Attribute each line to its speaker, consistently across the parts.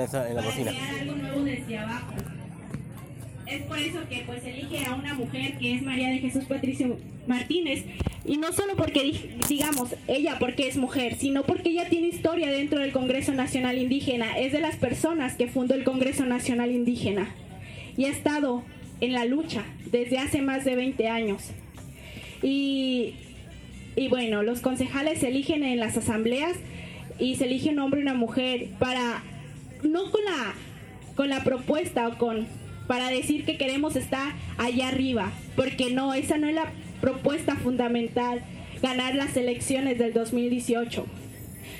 Speaker 1: esa en la
Speaker 2: para
Speaker 1: cocina.
Speaker 2: crear algo nuevo desde abajo. Es por eso que pues elige a una mujer que es María de Jesús Patricio Martínez y no solo porque di- digamos ella porque es mujer, sino porque ella tiene historia dentro del Congreso Nacional Indígena, es de las personas que fundó el Congreso Nacional Indígena y ha estado en la lucha desde hace más de 20 años. Y, y bueno, los concejales se eligen en las asambleas y se elige un hombre y una mujer para no con la con la propuesta o con para decir que queremos estar allá arriba, porque no, esa no es la propuesta fundamental, ganar las elecciones del 2018.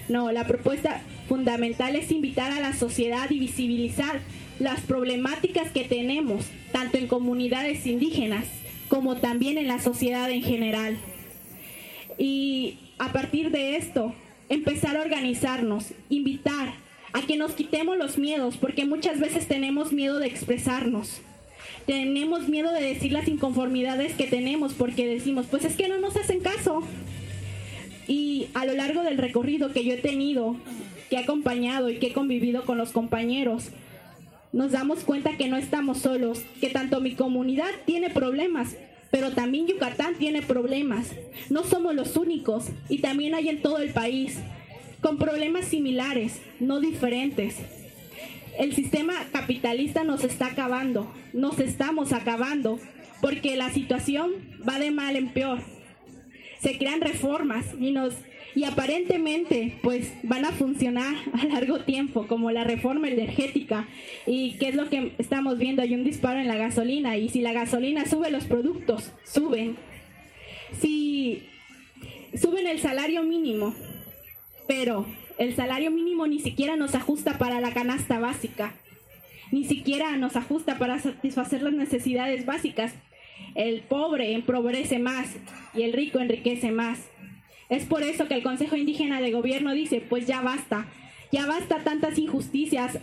Speaker 2: No, la propuesta fundamental es invitar a la sociedad y visibilizar las problemáticas que tenemos, tanto en comunidades indígenas como también en la sociedad en general. Y a partir de esto, empezar a organizarnos, invitar a que nos quitemos los miedos, porque muchas veces tenemos miedo de expresarnos. Tenemos miedo de decir las inconformidades que tenemos porque decimos, pues es que no nos hacen caso. Y a lo largo del recorrido que yo he tenido, que he acompañado y que he convivido con los compañeros, nos damos cuenta que no estamos solos, que tanto mi comunidad tiene problemas, pero también Yucatán tiene problemas. No somos los únicos y también hay en todo el país, con problemas similares, no diferentes. El sistema capitalista nos está acabando, nos estamos acabando, porque la situación va de mal en peor. Se crean reformas y nos y aparentemente pues van a funcionar a largo tiempo como la reforma energética y qué es lo que estamos viendo hay un disparo en la gasolina y si la gasolina sube los productos suben si suben el salario mínimo pero el salario mínimo ni siquiera nos ajusta para la canasta básica. Ni siquiera nos ajusta para satisfacer las necesidades básicas. El pobre empobrece más y el rico enriquece más. Es por eso que el Consejo Indígena de Gobierno dice, pues ya basta, ya basta tantas injusticias,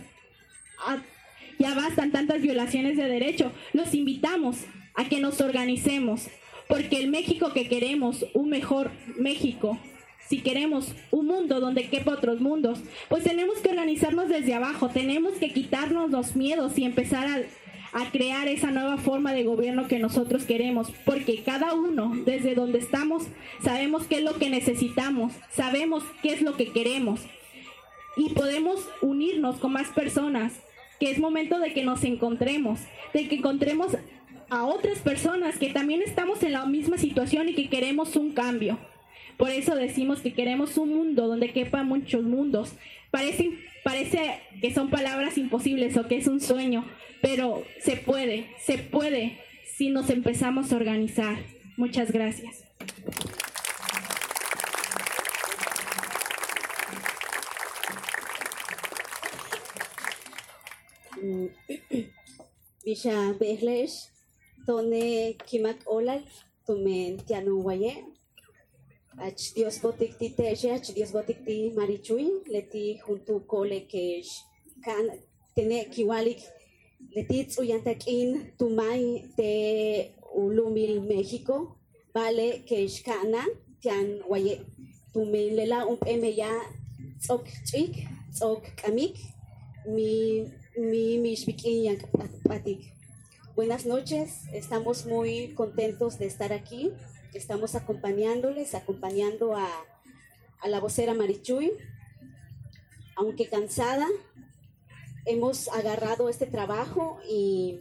Speaker 2: a- ya bastan tantas violaciones de derecho. Los invitamos a que nos organicemos, porque el México que queremos, un mejor México, si queremos un mundo donde quepa otros mundos, pues tenemos que organizarnos desde abajo, tenemos que quitarnos los miedos y empezar a a crear esa nueva forma de gobierno que nosotros queremos, porque cada uno, desde donde estamos, sabemos qué es lo que necesitamos, sabemos qué es lo que queremos y podemos unirnos con más personas, que es momento de que nos encontremos, de que encontremos a otras personas que también estamos en la misma situación y que queremos un cambio. Por eso decimos que queremos un mundo donde quepan muchos mundos. Parece, parece que son palabras imposibles o que es un sueño, pero se puede, se puede si nos empezamos a organizar. Muchas gracias.
Speaker 3: Behlesh, Tone Kimak Olal, Tumen Tianu Ach Dios botik ti teje, ach Dios botik ti marichui, leti junto cole que kan tene kiwalik, leti tumay te ulumil México, vale que kana tian waye, lela un peme ya tsok chik, tsok kamik, mi mi mishpikin yang patik. Buenas noches, estamos muy contentos de estar aquí. Estamos acompañándoles, acompañando a, a la vocera Marichuy. Aunque cansada, hemos agarrado este trabajo y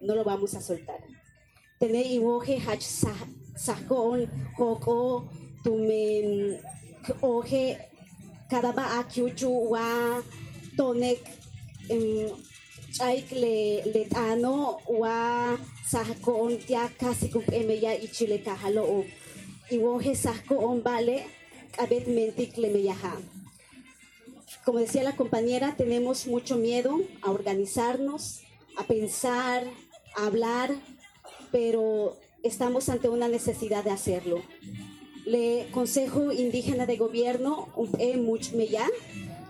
Speaker 3: no lo vamos a soltar. Tener iwoje hach sahon hoko tumen oje kadaba akiuchu wa tonek tia kasi kum emeya ichile kahalo o iwoje sahko on vale kabet mentik le meyaha. Como decía la compañera, tenemos mucho miedo a organizarnos, a pensar, a hablar, pero estamos ante una necesidad de hacerlo. Le Consejo Indígena de Gobierno, un e much meya,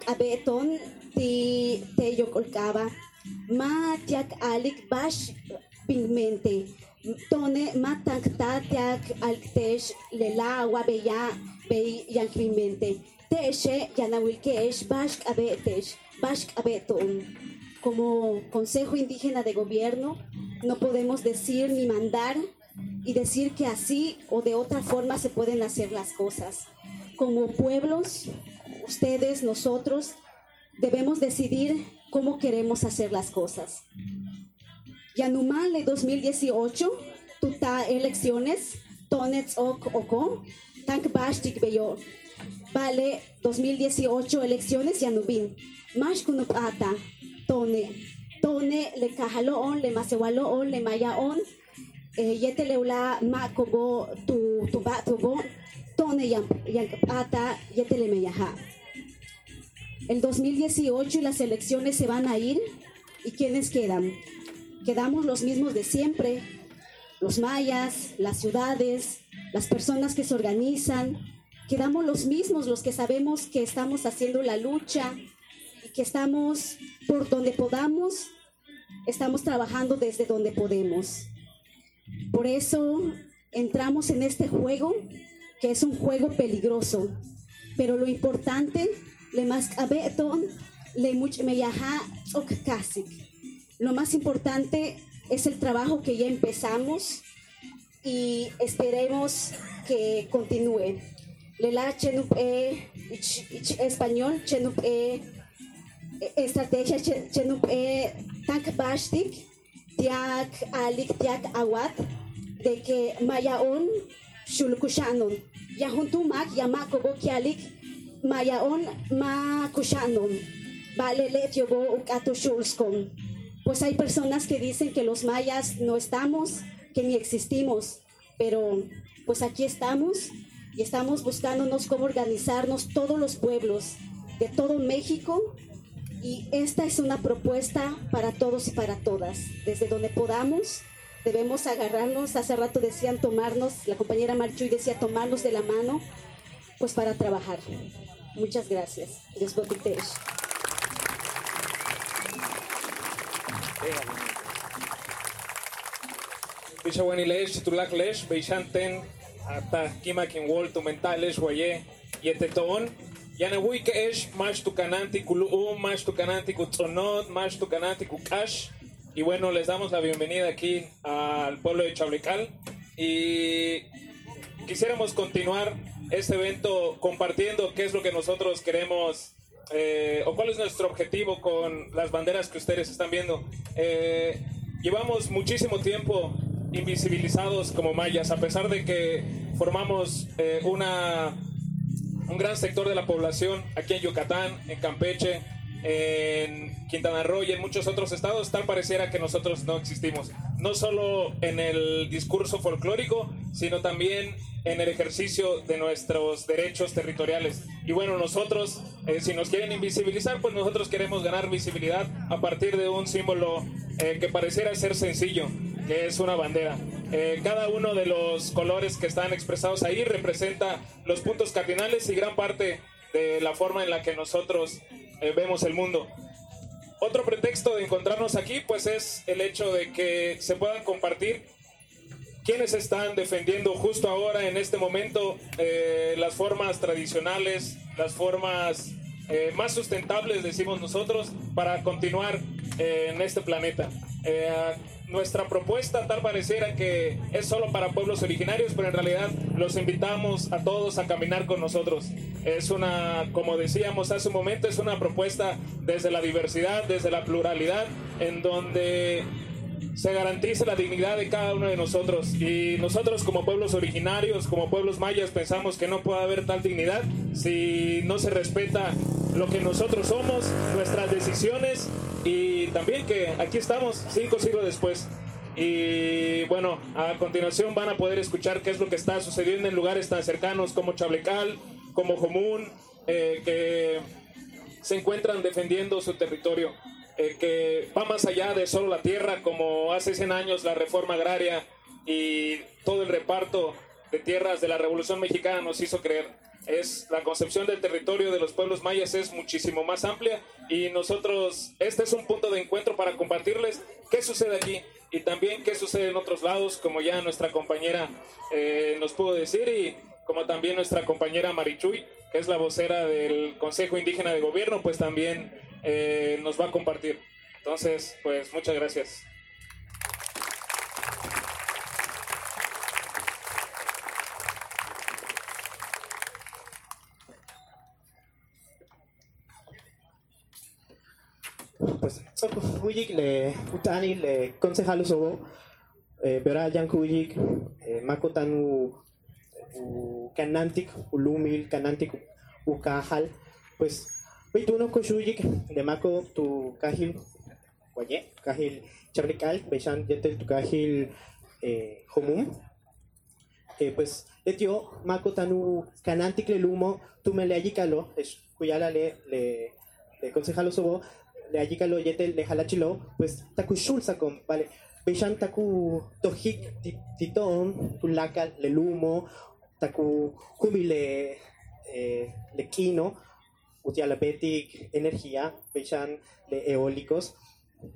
Speaker 3: abeton ti te yokolkaba, ma tiak alik bash pigmente, tone ma tankta tiak alktesh lela wabeya be yankrimente. Teshe yanawilkesh bash abetesh, Bashk Abeton. Como Consejo Indígena de Gobierno, no podemos decir ni mandar y decir que así o de otra forma se pueden hacer las cosas. Como pueblos, ustedes, nosotros, debemos decidir cómo queremos hacer las cosas. Yanumale 2018, tuta elecciones, tonets ok oko, tank bashtik beyo. Vale 2018 elecciones Yanubin. Mash kunup ata, tone, tone le kahaloon, le masewaloon, le mayaon, yete leula ma kogo tu tu ba togo, tone yan ata, yete le meyaha. El 2018 y las elecciones se van a ir. ¿Y quiénes quedan? Quedamos los mismos de siempre. Los mayas, las ciudades, las personas que se organizan. Quedamos los mismos, los que sabemos que estamos haciendo la lucha y que estamos por donde podamos, estamos trabajando desde donde podemos. Por eso entramos en este juego, que es un juego peligroso. Pero lo importante le más le much meyaha ok kasik. Lo más importante es el trabajo que ya empezamos y esperemos que continúe. Lela chenup e español chenup e estrategia chenup e tank bastik tiak alik tiak awat de que mayaon shulkushanon yahuntumak yamak kogo kialik mayaon ma kushanon vale le tiogo ukato shulskom pues hay personas que dicen que los mayas no estamos que ni existimos pero pues aquí estamos y estamos buscándonos cómo organizarnos todos los pueblos de todo México y esta es una propuesta para todos y para todas. Desde donde podamos debemos agarrarnos. Hace rato decían tomarnos la compañera Marchuy decía tomarnos de la mano pues para trabajar. Muchas gracias. Dios bendiga.
Speaker 1: Bishawani lesh, tulak lesh, beishanten, ata kimakin wol tu mentales, waye, yeteton. Yanawui que es más tu cananti kulu, más tu cananti kutzonot, más tu cananti kukash. Y bueno, les damos la bienvenida aquí al pueblo de Chablecal. Y quisiéramos continuar este evento compartiendo qué es lo que nosotros queremos eh, o cuál es nuestro objetivo con las banderas que ustedes están viendo. Eh, llevamos muchísimo tiempo invisibilizados como mayas, a pesar de que formamos eh, una, un gran sector de la población aquí en Yucatán, en Campeche, en Quintana Roo y en muchos otros estados, tal pareciera que nosotros no existimos. No solo en el discurso folclórico, sino también en el ejercicio de nuestros derechos territoriales. Y bueno, nosotros, eh, si nos quieren invisibilizar, pues nosotros queremos ganar visibilidad a partir de un símbolo eh, que pareciera ser sencillo, que es una bandera. Eh, cada uno de los colores que están expresados ahí representa los puntos cardinales y gran parte de la forma en la que nosotros vemos el mundo. Otro pretexto de encontrarnos aquí, pues es el hecho de que se puedan compartir quienes están defendiendo justo ahora, en este momento, eh, las formas tradicionales, las formas eh, más sustentables, decimos nosotros, para continuar eh, en este planeta. Nuestra propuesta tal pareciera que es solo para pueblos originarios, pero en realidad los invitamos a todos a caminar con nosotros. Es una, como decíamos hace un momento, es una propuesta desde la diversidad, desde la pluralidad, en donde se garantice la dignidad de cada uno de nosotros. Y nosotros como pueblos originarios, como pueblos mayas, pensamos que no puede haber tal dignidad si no se respeta lo que nosotros somos, nuestras decisiones y también que aquí estamos cinco siglos después. Y bueno, a continuación van a poder escuchar qué es lo que está sucediendo en lugares tan cercanos como Chablecal, como Jomún, eh, que se encuentran defendiendo su territorio. Eh, que va más allá de solo la tierra, como hace 100 años la reforma agraria y todo el reparto de tierras de la Revolución Mexicana nos hizo creer. Es la concepción del territorio de los pueblos mayas es muchísimo más amplia y nosotros este es un punto de encuentro para compartirles qué sucede aquí y también qué sucede en otros lados, como ya nuestra compañera eh, nos pudo decir y como también nuestra compañera Marichuy, que es la vocera del Consejo Indígena de Gobierno, pues también eh, nos va a compartir. Entonces, pues muchas gracias.
Speaker 4: Pues, kuyik le utani le concejalo sobo, eh, vera yan kuyik, eh, makotanu u kanantik ulumil kanantik u kahal, pues Beituno koshuyik de mako tu kahil guaye, kahil chabrikal, bechan yetel tu eh, homum. Eh, pues etio mako tanu kanantik le lumo, tu me le ayikalo, es kuyala le le le concejalo sobo, le ayikalo yetel le halachilo, pues takushul sakom, vale. Bechan taku tohik titon, tu lakal le lumo, taku kumile eh, le kino, utialabetic energía, bechan de eólicos,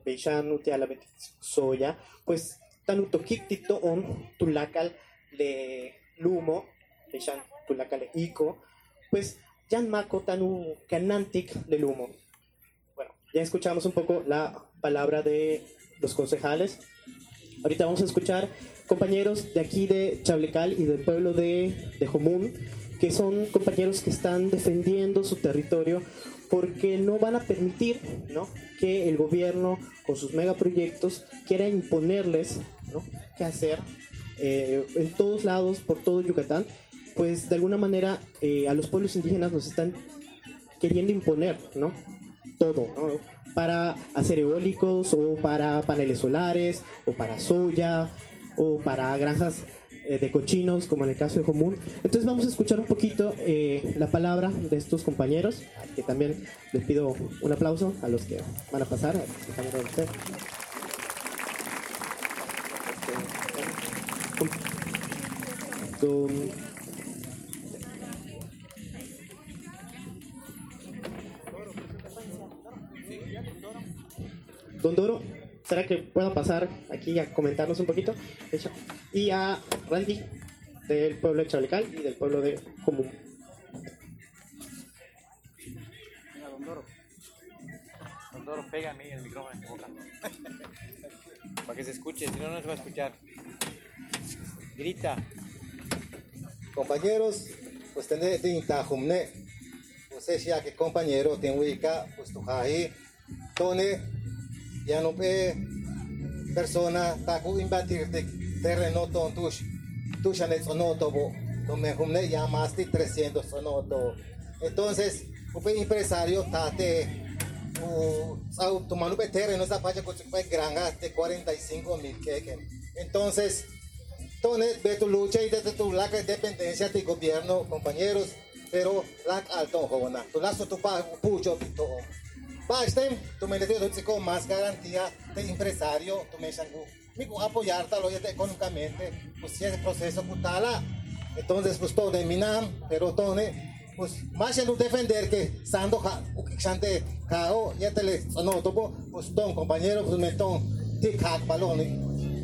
Speaker 4: bechan utialabetic soya, pues tanutokik tito on tulacal le lumo, bechan tulacal le ico, pues yan mako tanu canantic le lumo. Bueno, ya escuchamos un poco la palabra de los concejales. Ahorita vamos a escuchar compañeros de aquí de Chablecal y del pueblo de, de Jomún, que son compañeros que están defendiendo su territorio porque no van a permitir ¿no? que el gobierno con sus megaproyectos quiera imponerles ¿no? qué hacer eh, en todos lados, por todo Yucatán, pues de alguna manera eh, a los pueblos indígenas nos están queriendo imponer ¿no? todo, para hacer eólicos o para paneles solares o para soya o para granjas eh, de cochinos, como en el caso de Común. Entonces vamos a escuchar un poquito eh, la palabra de estos compañeros, que también les pido un aplauso a los que van a pasar. Don Doro, ¿será que pueda pasar aquí a comentarnos un poquito? Hecho. Y a Randy, del pueblo de Chablecal y del pueblo de Común.
Speaker 5: Venga, don Doro. Don Doro, pégame el micrófono en tu boca. Para que se escuche, si no, no se va a escuchar. Grita.
Speaker 6: Compañeros, pues tener de intajumne, pues es ya que compañero ten ubica, pues tu jaji, tone, ya no pe persona, taku invadir de terreno ton tush, tush anet sonoto bo, tome humne de 300 sonoto. Entonces, un empresario tate, o tomando terreno esa pacha con granja de 45 mil quequen. Entonces, entonces, de tu lucha y de tu la dependencia del gobierno, compañeros, pero la alto jona, tu lazo tu pucho pito. Basta, tu me dio con más garantía de empresario, tu me shangu. Mi apoyar tal oye económicamente, pues si es proceso putala. Entonces, pues todo de minam, pero todo pues más en defender que sando ja, ukixante cao, ya te le no topo, pues ton compañero, pues me ton, ti kak balón,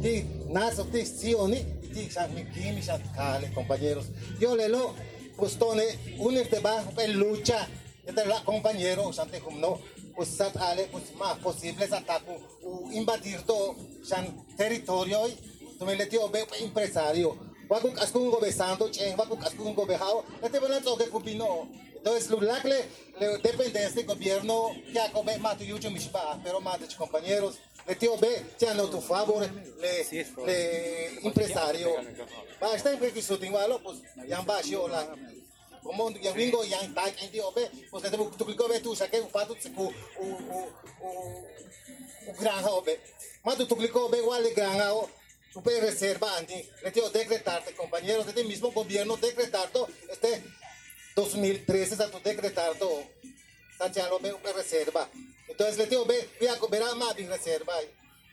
Speaker 6: ti naso ti sioni, ti shan mi kimi shan kale, compañeros. Yo le lo, pues tone, unirte va en lucha, este la compañero, como no, pues sat ale, pues más posible sataku, u invadir todo, shan territorio, tu me le tío ve empresario. Wakuk askungo besando, chen, wakuk askungo bejao, este van a toque cupino. Entonces, lulacle, le depende de este gobierno, que acobe más tu yucho mishba, pero tus compañeros, le tío ve, ya no tu favor, le, le empresario. Va, está en que su tingalo, pues, ya va, yo la. Como yang ringo yang tak yang tío ve, pues que tu clico ve tu saque un pato, u, u, u, u granja obe. Más tu clico ve igual de granja o tu puedes reserva anti, le tío decretarte, compañeros, de este mismo gobierno decretado, este 2013 está tu decretado, Santiago ve una reserva. Entonces le digo, ve, ve a verá más mi reserva.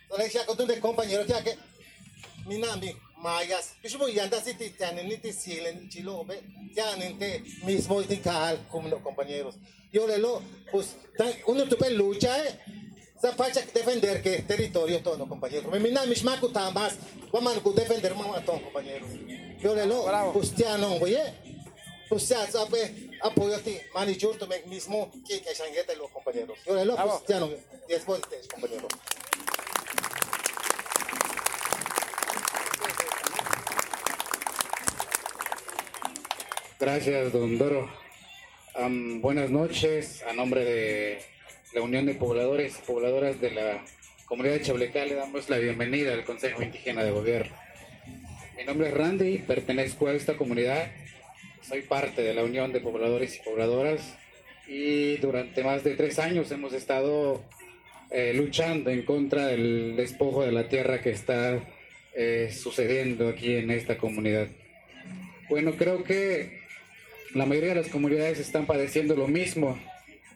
Speaker 6: Entonces ya con tu compañero ya que mi nami mayas, yo voy a si te tienen ni te siguen ni chilo, ve, ya ni te mismo y te cal como los compañeros. Yo le lo, pues, uno tu lucha, eh. Sa facha defender que territorio todo, compañero. Mi nami es más más, vamos a defender más todo, compañero. Yo le lo, pues ya no, oye. pues ya sabe, apoyo a ti, Manichur, tú mismo, que que los compañeros. Y ahora,
Speaker 5: Bravo.
Speaker 6: pues ya no, después de
Speaker 7: Gracias, don Doro. Am, buenas noches. A nombre de la Unión de Pobladores y Pobladoras de la Comunidad de Chablecá le damos la bienvenida al Consejo Indígena de Gobierno. Mi nombre es Randy, pertenezco a esta comunidad. Soy parte de la Unión de Pobladores y Pobladoras y durante más de tres años hemos estado eh, luchando en contra del despojo de la tierra que está eh, sucediendo aquí en esta comunidad. Bueno, creo que la mayoría de las comunidades están padeciendo lo mismo.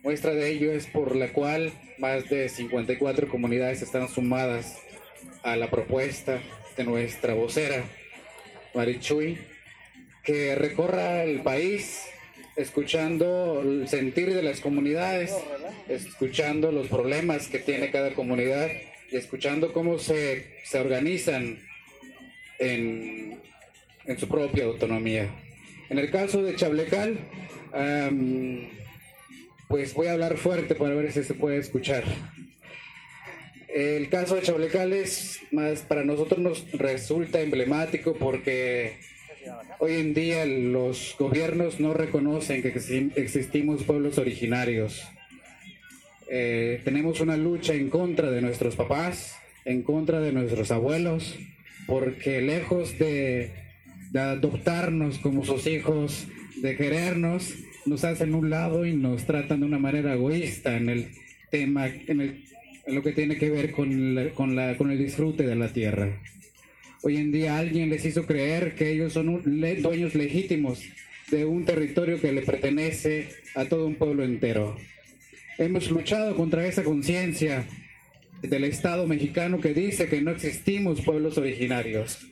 Speaker 7: Muestra de ello es por la cual más de 54 comunidades están sumadas a la propuesta de nuestra vocera, Marichuy, que recorra el país escuchando el sentir de las comunidades, escuchando los problemas que tiene cada comunidad y escuchando cómo se, organizan en su propia autonomía. En el caso de Chablecal, pues voy a hablar fuerte para ver si se puede escuchar. El caso de Chablecal es más para nosotros nos resulta emblemático porque hoy en día los gobiernos no reconocen que exi- existimos pueblos originarios. Eh, tenemos una lucha en contra de nuestros papás, en contra de nuestros abuelos, porque lejos de, de adoptarnos como sus hijos, de querernos, nos hacen un lado y nos tratan de una manera egoísta en el tema, en, el- en lo que tiene que ver con, la- con, la, con el disfrute de la tierra. Hoy en día alguien les hizo creer que ellos son un- le- dueños legítimos de un territorio que le pertenece a todo un pueblo entero. Hemos luchado contra esa conciencia del Estado mexicano que dice que no existimos pueblos originarios.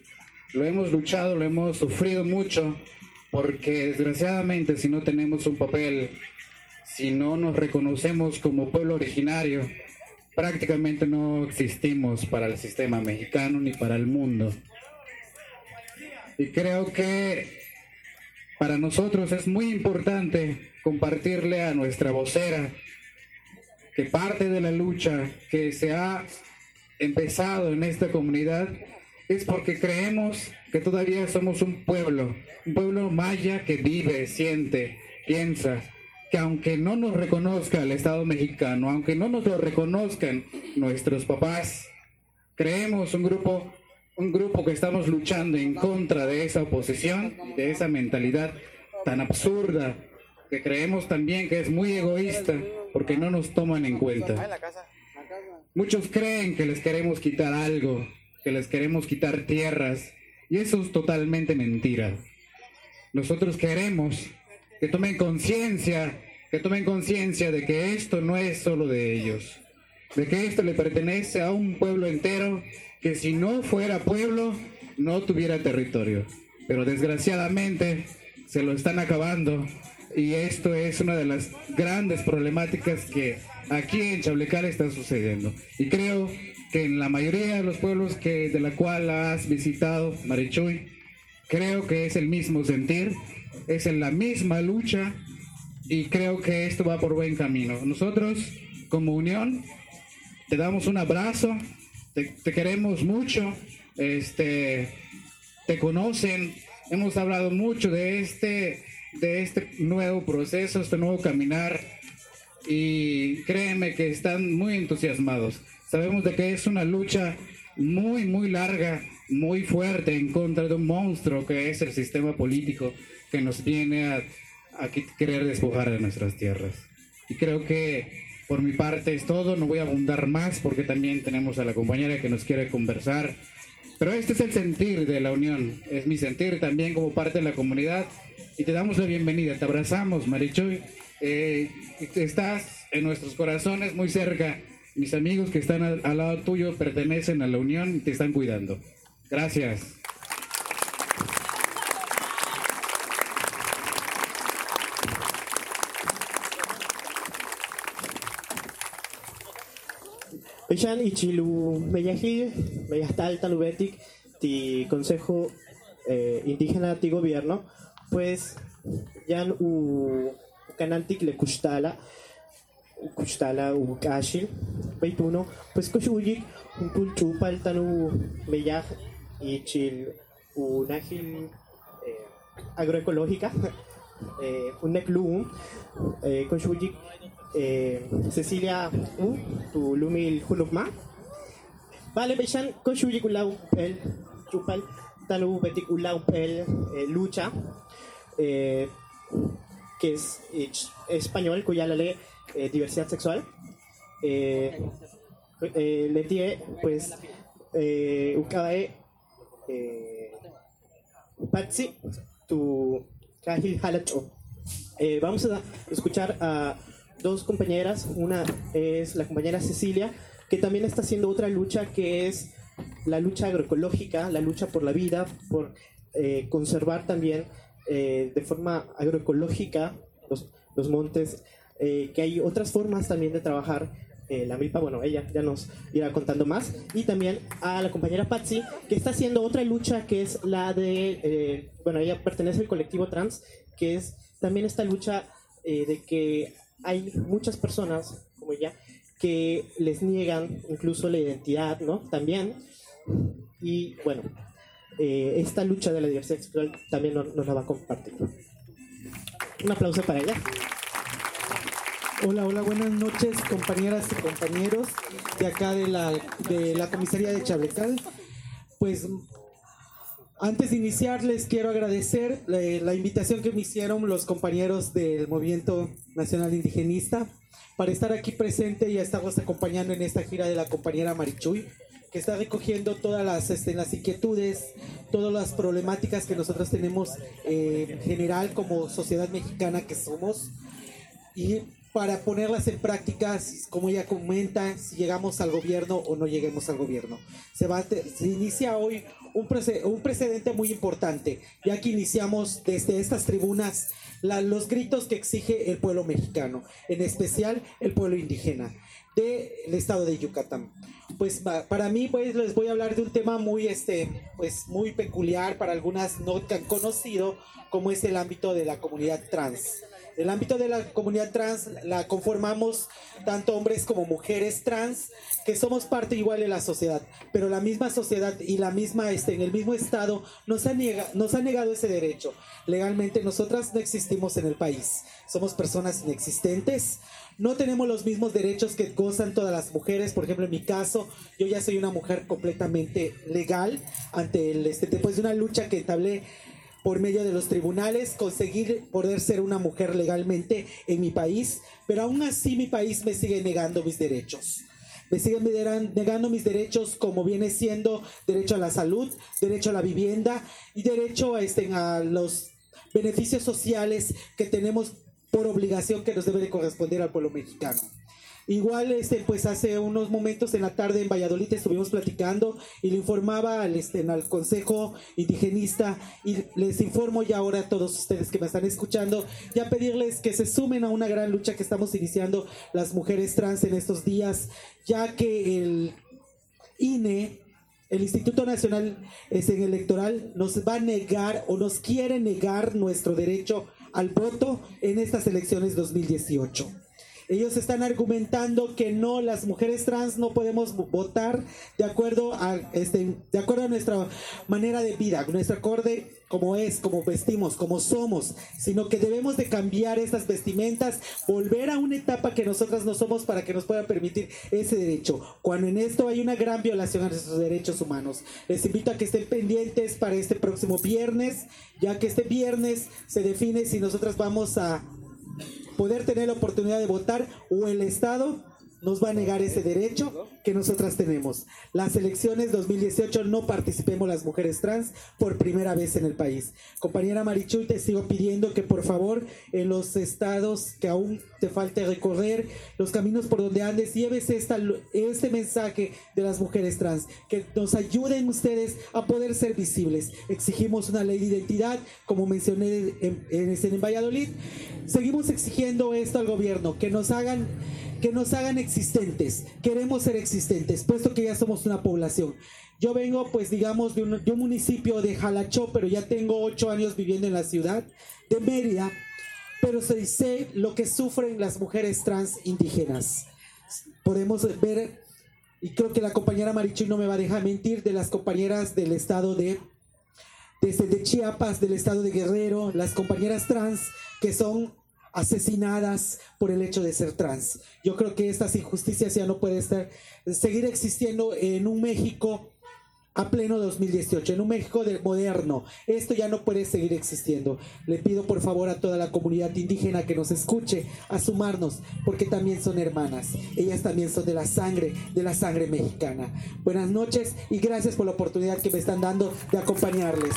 Speaker 7: Lo hemos luchado, lo hemos sufrido mucho, porque desgraciadamente si no tenemos un papel, si no nos reconocemos como pueblo originario, prácticamente no existimos para el sistema mexicano ni para el mundo. Y creo que para nosotros es muy importante compartirle a nuestra vocera que parte de la lucha que se ha empezado en esta comunidad es porque creemos que todavía somos un pueblo, un pueblo maya que vive, siente, piensa, que aunque no nos reconozca el Estado mexicano, aunque no nos lo reconozcan nuestros papás, creemos un grupo, un grupo que estamos luchando en contra de esa oposición, de esa mentalidad tan absurda, que creemos también que es muy egoísta, porque no nos toman en
Speaker 5: en
Speaker 7: cuenta. Muchos creen que les queremos quitar algo, que les queremos quitar tierras, y eso es totalmente mentira. Nosotros queremos que tomen conciencia, que tomen conciencia de que esto no es solo de ellos, de que esto le pertenece a un pueblo entero que si no fuera pueblo no tuviera territorio. Pero desgraciadamente se lo están acabando y esto es una de las grandes problemáticas que aquí en Chablecal está sucediendo. Y creo en la mayoría de los pueblos que de la cual has visitado, Marichuy, creo que es el mismo sentir, es en la misma lucha y creo que esto va por buen camino. Nosotros, como unión, te damos un abrazo, te, te queremos mucho, este, te conocen, hemos hablado mucho de este, de este nuevo proceso, este nuevo caminar y créeme que están muy entusiasmados. Sabemos de que es una lucha muy, muy larga, muy fuerte en contra de un monstruo que es el sistema político que nos viene a, a querer despojar de nuestras tierras. Y creo que por mi parte es todo, no voy a abundar más porque también tenemos a la compañera que nos quiere conversar. Pero este es el sentir de la unión, es mi sentir también como parte de la comunidad. Y te damos la bienvenida, te abrazamos Marichuy, Eh, estás en nuestros corazones muy cerca, mis amigos que están al, al lado tuyo pertenecen a la unión y te están cuidando. Gracias.
Speaker 4: Bellan Ichilu Bellajil, Bellastal Talubetic, ti Consejo eh, Indígena ti Gobierno, pues yan u canantic le custala custala u cashil peituno pues coshuyik un tul chupal tanu meyaj y chil u nagil eh, agroecológica eh, un neclum coshuyik eh, Cecilia u tu lumil hulukma Vale, Bechan, Kulau Pel, Chupal, Tanu eh, Lucha, que es español, cuya la ley eh, diversidad sexual. Eh, eh, pues, eh, eh, Patsi, tu Kahil Halacho. Eh, vamos a escuchar a dos compañeras. Una es la compañera Cecilia, que también está haciendo otra lucha que es la lucha agroecológica, la lucha por la vida, por conservar también de forma agroecológica los montes, eh, que hay otras formas también de trabajar. eh, la milpa, bueno, ella ya nos irá contando más. Y también a la compañera Patsy, que está haciendo otra lucha que es la de, eh, bueno, ella pertenece al colectivo trans, que es también esta lucha eh, de que hay muchas personas como ella que les niegan incluso la identidad, ¿no? También. Y bueno, eh, esta lucha de la diversidad sexual también nos, nos la va a compartir. Un aplauso para ella.
Speaker 8: Hola, hola, buenas noches compañeras y compañeros de acá de la, de la comisaría de Chablecal. Pues antes de iniciar les quiero agradecer eh, la invitación que me hicieron los compañeros del Movimiento Nacional Indigenista para estar aquí presente y estarlos acompañando en esta gira de la compañera Marichuy, que está recogiendo todas las, este, las inquietudes, todas las problemáticas que nosotros tenemos eh, en general como sociedad mexicana que somos y para ponerlas en práctica, como ella comenta, si llegamos al gobierno o no lleguemos al gobierno. Se, va se inicia hoy un, prece- un precedente muy importante, ya que iniciamos desde estas tribunas los gritos que exige el pueblo mexicano, en especial el pueblo indígena del estado de Yucatán. Pues pa- para mí pues les voy a hablar de un tema muy este pues muy peculiar para algunas no tan conocido como es el ámbito de la comunidad trans. El ámbito de la comunidad trans la conformamos tanto hombres como mujeres trans, que somos parte igual de la sociedad, pero la misma sociedad y la misma, este, en el mismo estado nos ha, niega- nos ha negado ese derecho. Legalmente nosotras no existimos en el país, somos personas inexistentes, no tenemos los mismos derechos que gozan todas las mujeres. Por ejemplo, en mi caso, yo ya soy una mujer completamente legal ante el, este, después de una lucha que entablé por medio de los tribunales, conseguir poder ser una mujer legalmente en mi país, pero aún así mi país me sigue negando mis derechos. Me siguen negan- negando mis derechos como viene siendo derecho a la salud, derecho a la vivienda y derecho a, este, a los beneficios sociales que tenemos por obligación que nos debe de corresponder al pueblo mexicano. Igual, este, pues hace unos momentos en la tarde en Valladolid estuvimos platicando y le informaba al, este, al Consejo Indigenista y les informo ya ahora a todos ustedes que me están escuchando, ya pedirles que se sumen a una gran lucha que estamos iniciando las mujeres trans en estos días, ya que el INE, el Instituto Nacional este, Electoral, nos va a negar o nos quiere negar nuestro derecho al voto en estas elecciones 2018. Ellos están argumentando que no, las mujeres trans no podemos votar de acuerdo a, este, de acuerdo a nuestra manera de vida, nuestro acorde como es, como vestimos, como somos, sino que debemos de cambiar estas vestimentas, volver a una etapa que nosotras no somos para que nos pueda permitir ese derecho. Cuando en esto hay una gran violación a nuestros derechos humanos. Les invito a que estén pendientes para este próximo viernes, ya que este viernes se define si nosotras vamos a poder tener la oportunidad de votar o el Estado nos va a negar ese derecho que nosotras tenemos. Las elecciones 2018 no participemos las mujeres trans por primera vez en el país. Compañera Marichuy, te sigo pidiendo que por favor en los estados que aún te falte recorrer, los caminos por donde andes, lleves esta, este mensaje de las mujeres trans, que nos ayuden ustedes a poder ser visibles. Exigimos una ley de identidad, como mencioné en, en, en Valladolid. Seguimos exigiendo esto al gobierno, que nos hagan que nos hagan existentes. Queremos ser existentes, puesto que ya somos una población. Yo vengo, pues digamos, de un, municipio de Jalachó, pero ya tengo ocho años viviendo en la ciudad de Mérida, pero sé, sé lo que sufren las mujeres trans indígenas. Podemos ver, y creo que la compañera Marichuy no me va a dejar mentir, de las compañeras del estado de desde de Chiapas, del estado de Guerrero, las compañeras trans que son asesinadas por el hecho de ser trans. Yo creo que estas injusticias ya no pueden seguir existiendo en un México a pleno 2018, en un México de- moderno. Esto ya no puede seguir existiendo. Le pido por favor a toda la comunidad indígena que nos escuche a sumarnos, porque también son hermanas. Ellas también son de la sangre, de la sangre mexicana. Buenas noches y gracias por la oportunidad que me están dando de acompañarles.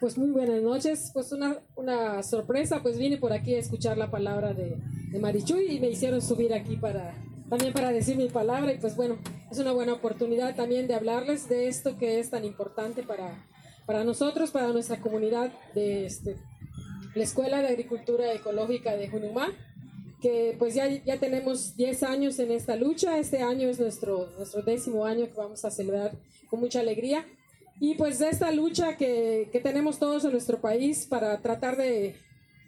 Speaker 9: Pues muy buenas noches. Pues una, una sorpresa, pues vine por aquí a escuchar la palabra de, de Marichuy y me hicieron subir aquí para también para decir mi palabra y pues bueno, es una buena oportunidad también de hablarles de esto que es tan importante para, para nosotros, para nuestra comunidad de este, la Escuela de Agricultura Ecológica de Junumá, que pues ya, ya tenemos 10 años en esta lucha, este año es nuestro, nuestro décimo año que vamos a celebrar con mucha alegría. Y pues de esta lucha que, que tenemos todos en nuestro país para tratar de,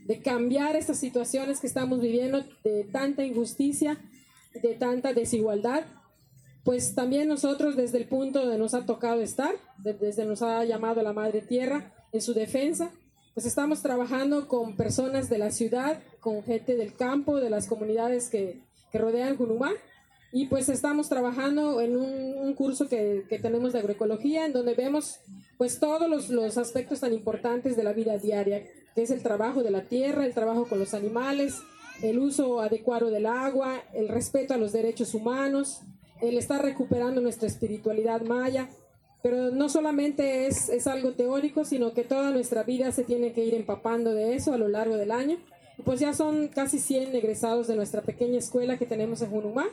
Speaker 9: de cambiar estas situaciones que estamos viviendo de tanta injusticia, de tanta desigualdad, pues también nosotros desde el punto donde nos ha tocado estar, de- desde nos ha llamado la Madre Tierra en su defensa, pues estamos trabajando con personas de la ciudad, con gente del campo, de las comunidades que, que rodean Junumán, y pues estamos trabajando en un, curso que, tenemos de agroecología, en donde vemos pues todos los, aspectos tan importantes de la vida diaria, que es el trabajo de la tierra, el trabajo con los animales, el uso adecuado del agua, el respeto a los derechos humanos, el estar recuperando nuestra espiritualidad maya. Pero no solamente es, algo teórico, sino que toda nuestra vida se tiene que ir empapando de eso a lo largo del año. Pues ya son casi 100 egresados de nuestra pequeña escuela que tenemos en Junumá.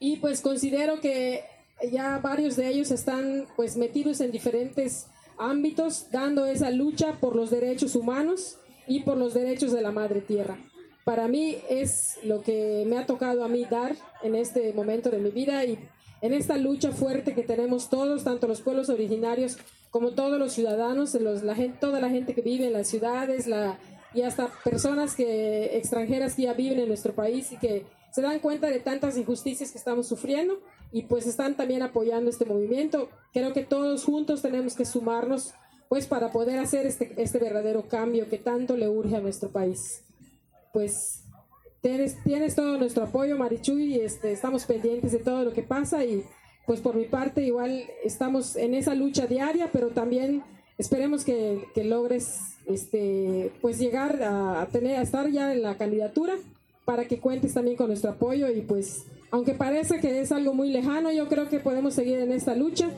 Speaker 9: Y pues considero que ya varios de ellos están pues metidos en diferentes ámbitos, dando esa lucha por los derechos humanos y por los derechos de la madre tierra. Para mí es lo que me ha tocado a mí dar en este momento de mi vida y en esta lucha fuerte que tenemos todos, tanto los pueblos originarios como todos los ciudadanos, los, la gente, toda la gente que vive en las ciudades, la, y hasta personas que extranjeras que ya viven en nuestro país y que se dan cuenta de tantas injusticias que estamos sufriendo y pues están también apoyando este movimiento. Creo que todos juntos tenemos que sumarnos pues para poder hacer este, este verdadero cambio que tanto le urge a nuestro país. Pues tienes, tienes todo nuestro apoyo, Marichuy, y este, estamos pendientes de todo lo que pasa y pues por mi parte igual estamos en esa lucha diaria, pero también esperemos que, que logres este, pues llegar a, a tener, a estar ya en la candidatura para que cuentes también con nuestro apoyo y pues aunque parece que es algo muy lejano, yo creo que podemos seguir en esta lucha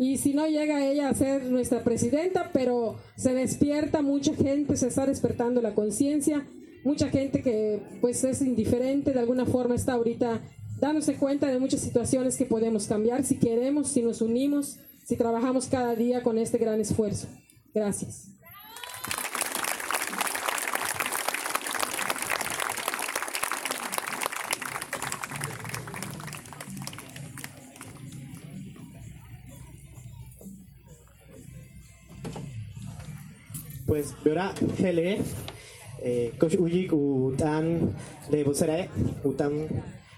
Speaker 9: y si no llega ella a ser nuestra presidenta, pero se despierta mucha gente, se está despertando la conciencia, mucha gente que pues es indiferente de alguna forma está ahorita dándose cuenta de muchas situaciones que podemos cambiar si queremos, si nos unimos, si trabajamos cada día con este gran esfuerzo. Gracias.
Speaker 4: Pues, verá, hele, eh, coach Uyik, utan, de Bosere, utan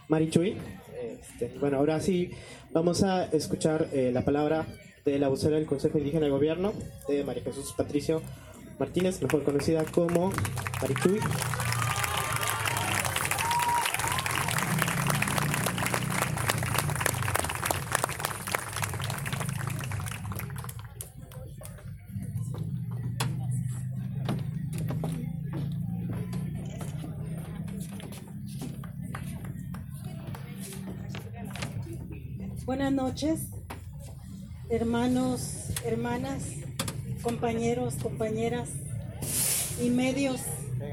Speaker 4: Marichui. Este, bueno, ahora sí vamos a escuchar eh, la palabra de la vocera del Consejo Indígena de Gobierno, de María Jesús Patricio Martínez, mejor conocida como Marichuy.
Speaker 10: Buenas noches, hermanos, hermanas, compañeros, compañeras y medios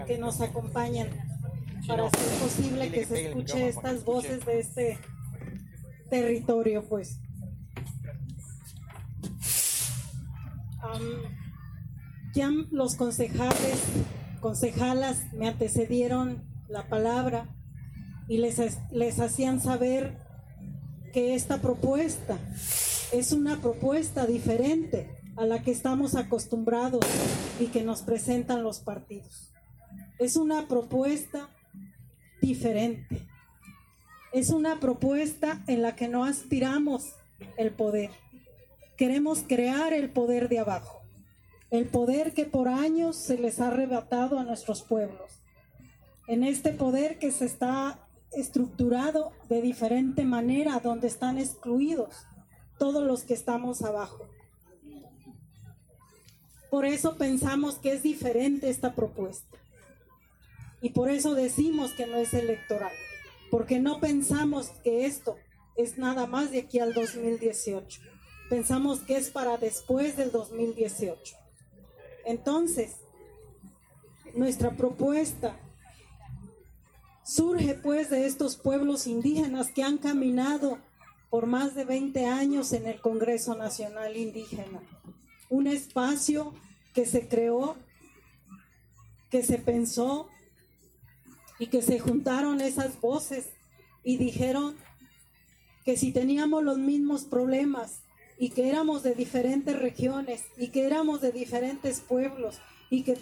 Speaker 10: que nos acompañan para hacer posible que se escuche estas voces de este territorio, pues. ya los concejales, concejalas me antecedieron la palabra y les, les hacían saber que esta propuesta es una propuesta diferente a la que estamos acostumbrados y que nos presentan los partidos. Es una propuesta diferente. Es una propuesta en la que no aspiramos el poder. Queremos crear el poder de abajo, el poder que por años se les ha arrebatado a nuestros pueblos. En este poder que se está estructurado de diferente manera, donde están excluidos todos los que estamos abajo. Por eso pensamos que es diferente esta propuesta. Y por eso decimos que no es electoral. Porque no pensamos que esto es nada más de aquí al 2018. Pensamos que es para después del 2018. Entonces, nuestra propuesta surge pues de estos pueblos indígenas que han caminado por más de 20 años en el Congreso Nacional Indígena. Un espacio que se creó, que se pensó y que se juntaron esas voces y dijeron que si teníamos los mismos problemas y que éramos de diferentes regiones y que éramos de diferentes pueblos y que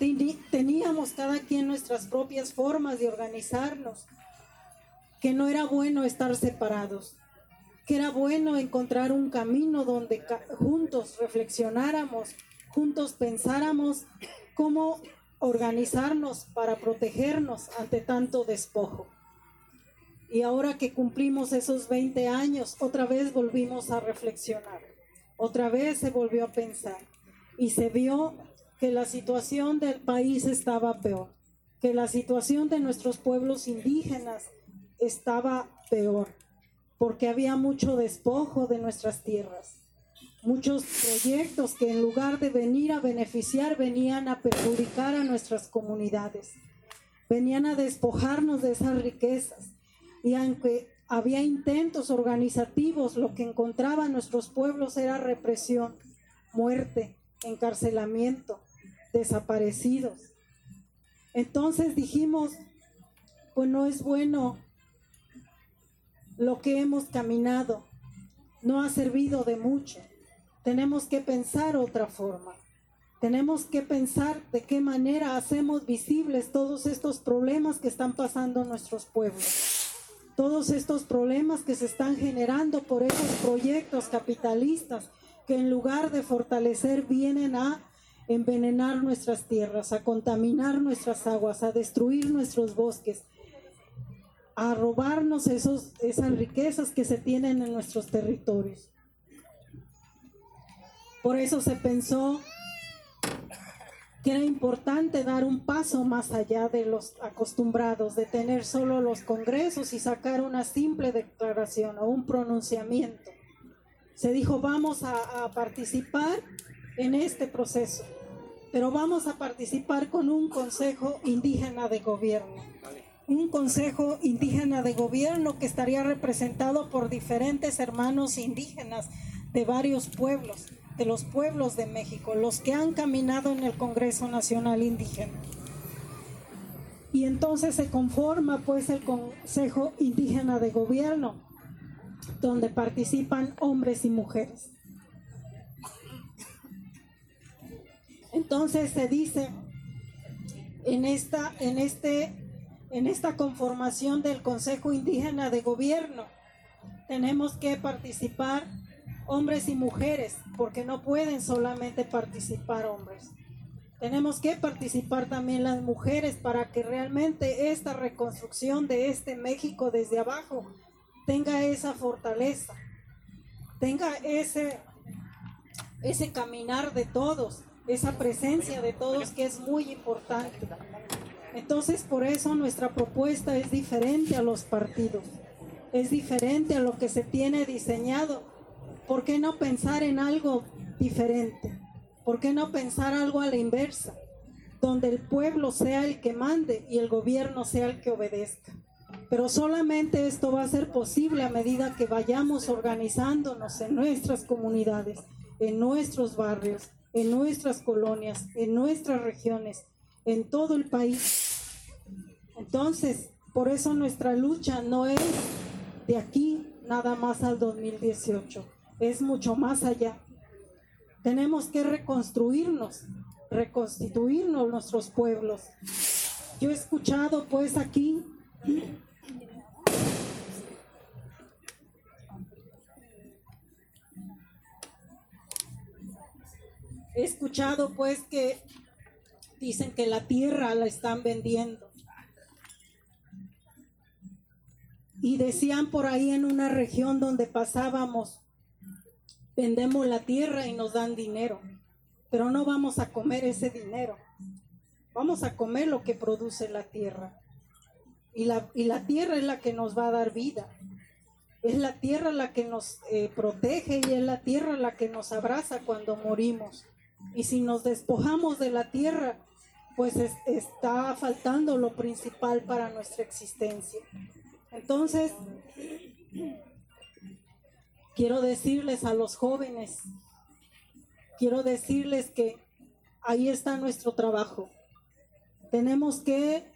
Speaker 10: teníamos cada quien nuestras propias formas de organizarnos, que no era bueno estar separados, que era bueno encontrar un camino donde juntos reflexionáramos, juntos pensáramos cómo organizarnos para protegernos ante tanto despojo. Y ahora que cumplimos esos 20 años, otra vez volvimos a reflexionar, otra vez se volvió a pensar y se vio que la situación del país estaba peor, que la situación de nuestros pueblos indígenas estaba peor, porque había mucho despojo de nuestras tierras, muchos proyectos que en lugar de venir a beneficiar venían a perjudicar a nuestras comunidades, venían a despojarnos de esas riquezas. Y aunque había intentos organizativos, lo que encontraban nuestros pueblos era represión, muerte, encarcelamiento, desaparecidos. Entonces dijimos, pues no es bueno lo que hemos caminado, no ha servido de mucho. Tenemos que pensar otra forma. Tenemos que pensar de qué manera hacemos visibles todos estos problemas que están pasando nuestros pueblos. Todos estos problemas que se están generando por esos proyectos capitalistas que en lugar de fortalecer vienen a envenenar nuestras tierras, a contaminar nuestras aguas, a destruir nuestros bosques, a robarnos esos, esas riquezas que se tienen en nuestros territorios. Por eso se pensó que era importante dar un paso más allá de los acostumbrados, de tener solo los congresos y sacar una simple declaración o un pronunciamiento. Se dijo, vamos a, a participar en este proceso, pero vamos a participar con un Consejo Indígena de Gobierno. Un Consejo Indígena de Gobierno que estaría representado por diferentes hermanos indígenas de varios pueblos, de los pueblos de México, los que han caminado en el Congreso Nacional Indígena. Y entonces se conforma pues el Consejo Indígena de Gobierno, donde participan hombres y mujeres. Entonces se dice en esta, en este, en esta conformación del Consejo Indígena de Gobierno, tenemos que participar hombres y mujeres, porque no pueden solamente participar hombres. Tenemos que participar también las mujeres para que realmente esta reconstrucción de este México desde abajo tenga esa fortaleza, tenga ese, ese caminar de todos, esa presencia de todos que es muy importante. Entonces, por eso nuestra propuesta es diferente a los partidos, es diferente a lo que se tiene diseñado. ¿Por qué no pensar en algo diferente? ¿Por qué no pensar algo a la inversa? Donde el pueblo sea el que mande y el gobierno sea el que obedezca. Pero solamente esto va a ser posible a medida que vayamos organizándonos en nuestras comunidades, en nuestros barrios, en nuestras colonias, en nuestras regiones, en todo el país. Entonces, por eso nuestra lucha no es de aquí nada más al 2018, es mucho más allá. Tenemos que reconstruirnos, reconstituirnos nuestros pueblos. Yo he escuchado pues aquí He escuchado pues que dicen que la tierra la están vendiendo. Y decían por ahí en una región donde pasábamos, vendemos la tierra y nos dan dinero, pero no vamos a comer ese dinero. Vamos a comer lo que produce la tierra. Y la, y la tierra es la que nos va a dar vida. Es la tierra la que nos eh, protege y es la tierra la que nos abraza cuando morimos. Y si nos despojamos de la tierra, pues está faltando lo principal para nuestra existencia. Entonces, quiero decirles a los jóvenes, quiero decirles que ahí está nuestro trabajo. Tenemos que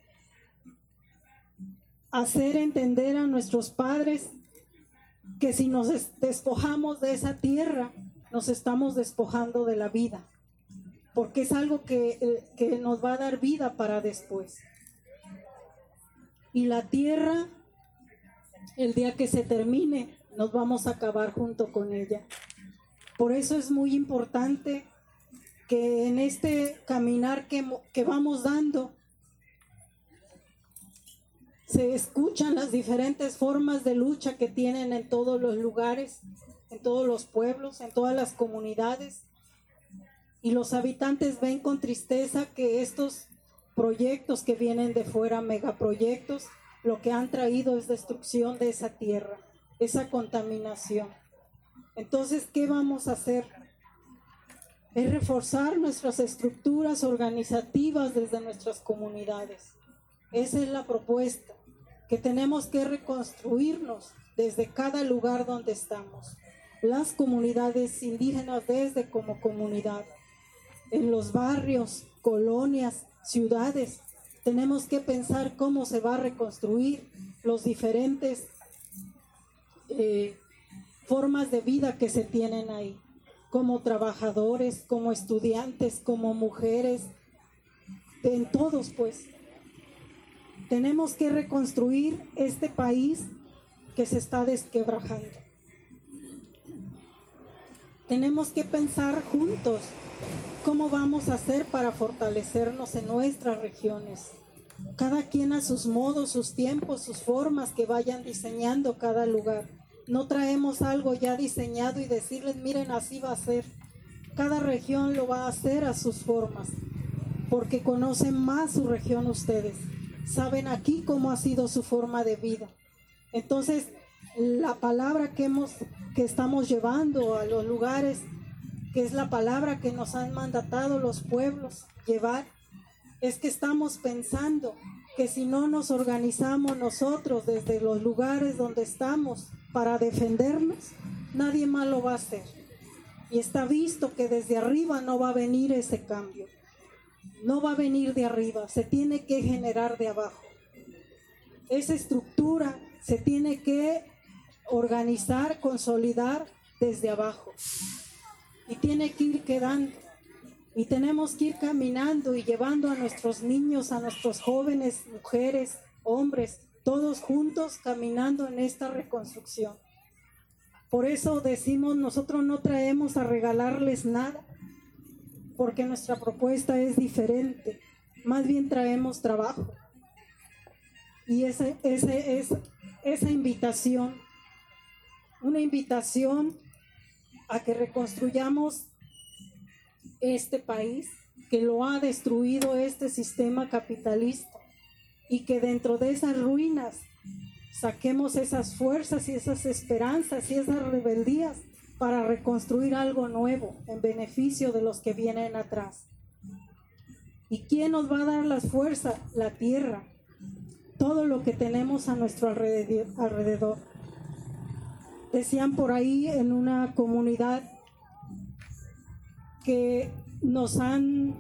Speaker 10: hacer entender a nuestros padres que si nos despojamos de esa tierra, nos estamos despojando de la vida porque es algo eh, que, nos va a dar vida para después. Y la tierra, el día que se termine, nos vamos a acabar junto con ella. Por eso es muy importante que en este caminar que, que vamos dando, se escuchan las diferentes formas de lucha que tienen en todos los lugares, en todos los pueblos, en todas las comunidades y los habitantes ven con tristeza que estos proyectos que vienen de fuera, megaproyectos, lo que han traído es destrucción de esa tierra, esa contaminación. Entonces, ¿qué vamos a hacer? Es reforzar nuestras estructuras organizativas desde nuestras comunidades. Esa es la propuesta, que tenemos que reconstruirnos desde cada lugar donde estamos. Las comunidades indígenas desde como comunidad en los barrios, colonias, ciudades. Tenemos que pensar cómo se va a reconstruir los diferentes eh, formas de vida que se tienen ahí, como trabajadores, como estudiantes, como mujeres, en todos pues. Tenemos que reconstruir este país que se está desquebrajando. Tenemos que pensar juntos ¿Cómo vamos a hacer para fortalecernos en nuestras regiones? Cada quien a sus modos, sus tiempos, sus formas que vayan diseñando cada lugar. No traemos algo ya diseñado y decirles, miren, así va a ser. Cada región lo va a hacer a sus formas, porque conocen más su región ustedes. Saben aquí cómo ha sido su forma de vida. Entonces, la palabra que hemos que estamos llevando a los lugares que es la palabra que nos han mandatado los pueblos llevar, es que estamos pensando que si no nos organizamos nosotros desde los lugares donde estamos para defendernos, nadie más lo va a hacer. Y está visto que desde arriba no va a venir ese cambio. No va a venir de arriba, se tiene que generar de abajo. Esa estructura se tiene que organizar, consolidar desde abajo y tiene que ir quedando. Y tenemos que ir caminando y llevando a nuestros niños, a nuestros jóvenes, mujeres, hombres, todos juntos caminando en esta reconstrucción. Por eso decimos, nosotros no traemos a regalarles nada, porque nuestra propuesta es diferente. Más bien traemos trabajo. Y ese, es, esa invitación, una invitación a que reconstruyamos este país que lo ha destruido este sistema capitalista y que dentro de esas ruinas saquemos esas fuerzas y esas esperanzas y esas rebeldías para reconstruir algo nuevo en beneficio de los que vienen atrás. ¿Y quién nos va a dar las fuerzas? La tierra, todo lo que tenemos a nuestro alrededor. Decían por ahí en una comunidad que nos han,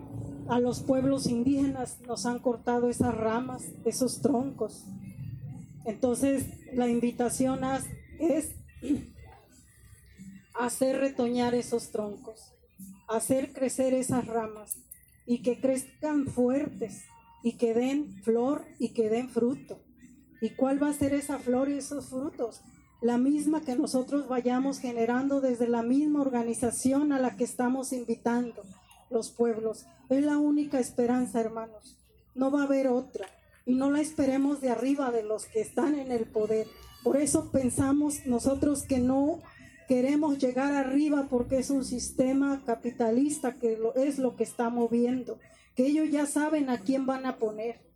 Speaker 10: a los pueblos indígenas, nos han cortado esas ramas, esos troncos. Entonces, la invitación es hacer retoñar esos troncos, hacer crecer esas ramas y que crezcan fuertes y que den flor y que den fruto. ¿Y cuál va a ser esa flor y esos frutos? La misma que nosotros vayamos generando desde la misma organización a la que estamos invitando los pueblos. Es la única esperanza, hermanos. No va a haber otra. Y no la esperemos de arriba de los que están en el poder. Por eso pensamos nosotros que no queremos llegar arriba porque es un sistema capitalista que es lo que está moviendo. Que ellos ya saben a quién van a poner.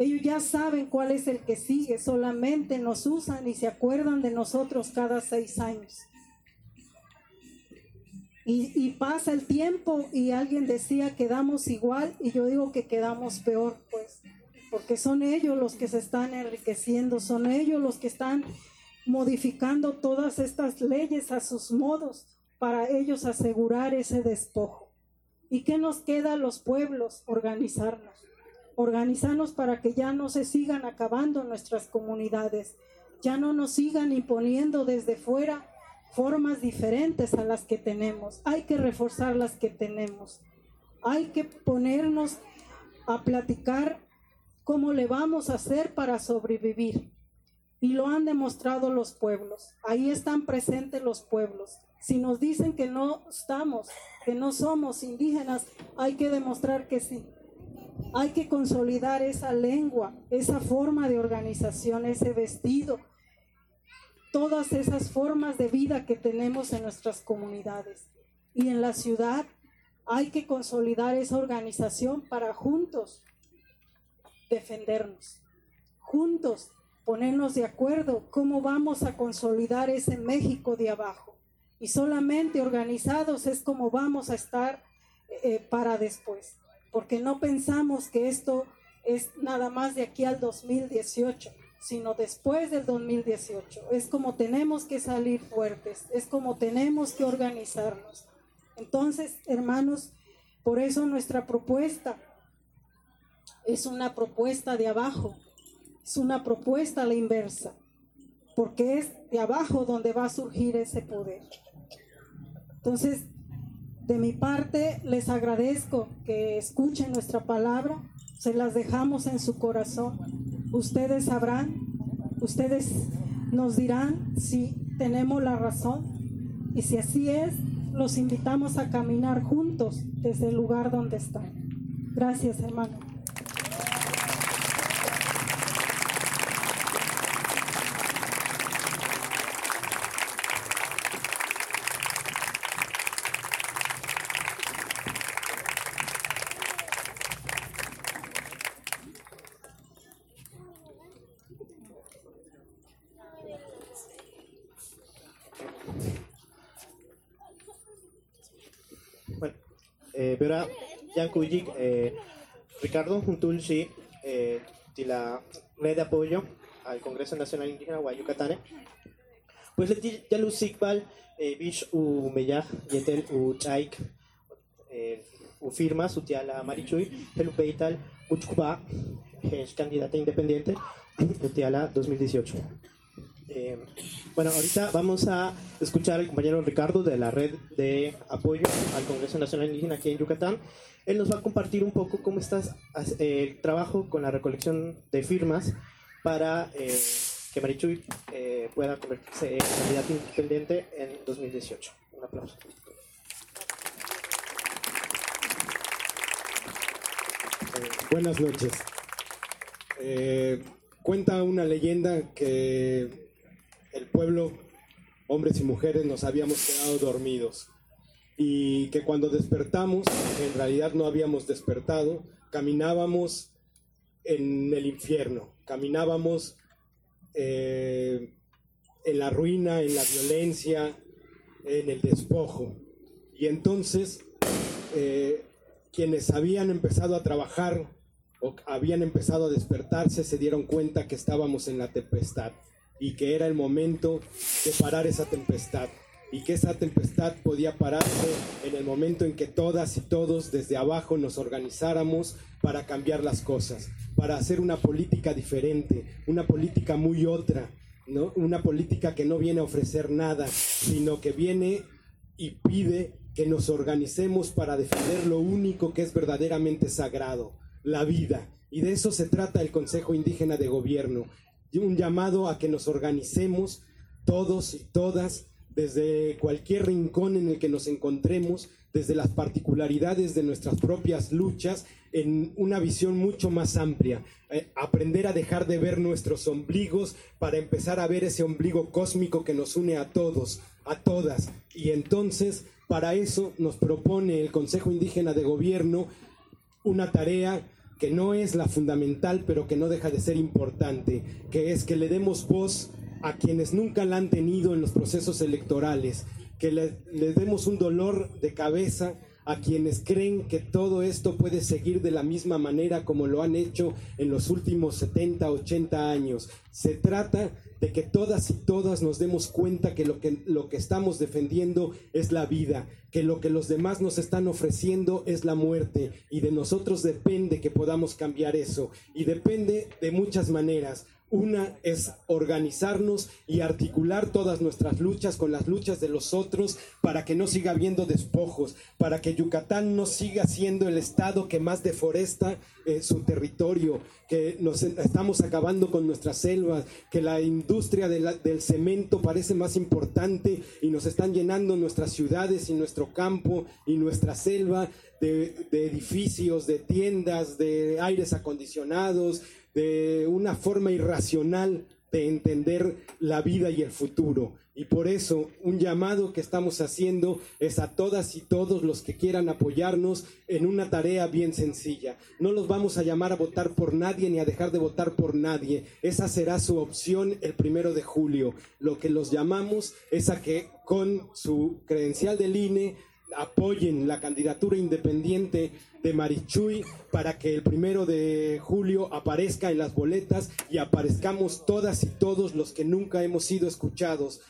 Speaker 10: Ellos ya saben cuál es el que sigue, solamente nos usan y se acuerdan de nosotros cada seis años. Y, pasa el tiempo y alguien decía quedamos igual y yo digo que quedamos peor, pues, porque son ellos los que se están enriqueciendo, son ellos los que están modificando todas estas leyes a sus modos para ellos asegurar ese despojo. ¿Y qué nos queda a los pueblos? Organizarnos. Organizarnos para que ya no se sigan acabando nuestras comunidades, ya no nos sigan imponiendo desde fuera formas diferentes a las que tenemos. Hay que reforzar las que tenemos. Hay que ponernos a platicar cómo le vamos a hacer para sobrevivir. Y lo han demostrado los pueblos. Ahí están presentes los pueblos. Si nos dicen que no estamos, que no somos indígenas, hay que demostrar que sí. Hay que consolidar esa lengua, esa forma de organización, ese vestido, todas esas formas de vida que tenemos en nuestras comunidades. Y en la ciudad hay que consolidar esa organización para juntos defendernos, juntos ponernos de acuerdo cómo vamos a consolidar ese México de abajo. Y solamente organizados es como vamos a estar eh, para después, porque no pensamos que esto es nada más de aquí al 2018 sino después del 2018. Es como tenemos que salir fuertes, es como tenemos que organizarnos. Entonces, hermanos, por eso nuestra propuesta es una propuesta de abajo, es una propuesta la inversa, porque es de abajo donde va a surgir ese poder. Entonces, de mi parte, les agradezco que escuchen nuestra palabra, se las dejamos en su corazón. Ustedes sabrán, ustedes nos dirán si tenemos la razón y si así es, los invitamos a caminar juntos desde el lugar donde están. Gracias, hermano.
Speaker 4: Pero Yankujik, eh, Ricardo Juntulsi, eh, de la red de apoyo al Congreso Nacional Indígena Guayucatane, pues le ya lo sikbal, eh, bish u meyaj, yetel u chaik, eh, u firma, su tía la Marichuy, uchkuba, es candidata independiente, la 2018. Eh, bueno, ahorita vamos a escuchar al compañero Ricardo de la red de apoyo al Congreso Nacional Indígena aquí en Yucatán. Él nos va a compartir un poco cómo está eh, el trabajo con la recolección de firmas para eh, que Marichuy pueda convertirse en candidato independiente en 2018. Un aplauso.
Speaker 11: buenas noches. cuenta una leyenda que el pueblo, hombres y mujeres, nos habíamos quedado dormidos y que cuando despertamos, en realidad no habíamos despertado, caminábamos en el infierno, caminábamos eh, en la ruina, en la violencia, en el despojo. Y entonces, eh, quienes habían empezado a trabajar o habían empezado a despertarse se dieron cuenta que estábamos en la tempestad y que era el momento de parar esa tempestad. y que esa tempestad podía pararse en el momento en que todas y todos desde abajo nos organizáramos para cambiar las cosas, para hacer una política diferente, una política muy otra, ¿no? Una política que no viene a ofrecer nada, sino que viene y pide que nos organicemos para defender lo único que es verdaderamente sagrado, la vida. Y de eso se trata el Consejo Indígena de Gobierno, un llamado a que nos organicemos todos y todas desde cualquier rincón en el que nos encontremos, desde las particularidades de nuestras propias luchas, en una visión mucho más amplia. Eh, aprender a dejar de ver nuestros ombligos para empezar a ver ese ombligo cósmico que nos une a todos, a todas. Y entonces, para eso nos propone el Consejo Indígena de Gobierno una tarea que no es la fundamental, pero que no deja de ser importante, que es que le demos voz a quienes nunca la han tenido en los procesos electorales, que le, demos un dolor de cabeza a quienes creen que todo esto puede seguir de la misma manera como lo han hecho en los últimos 70, 80 años. Se trata de que todas y todas nos demos cuenta que lo que, lo que estamos defendiendo es la vida, que lo que los demás nos están ofreciendo es la muerte y de nosotros depende que podamos cambiar eso y depende de muchas maneras. Una es organizarnos y articular todas nuestras luchas con las luchas de los otros para que no siga habiendo despojos, para que Yucatán no siga siendo el estado que más deforesta eh, su territorio, que nos estamos acabando con nuestras selvas, que la industria del cemento parece más importante y nos están llenando nuestras ciudades y nuestro campo y nuestra selva de edificios, de tiendas, de aires acondicionados, de una forma irracional de entender la vida y el futuro. Y por eso un llamado que estamos haciendo es a todas y todos los que quieran apoyarnos en una tarea bien sencilla. No los vamos a llamar a votar por nadie ni a dejar de votar por nadie. Esa será su opción el primero de julio. Lo que los llamamos es a que con su credencial del INE apoyen la candidatura independiente de Marichuy para que el primero de julio aparezca en las boletas y aparezcamos todas y todos los que nunca hemos sido escuchados.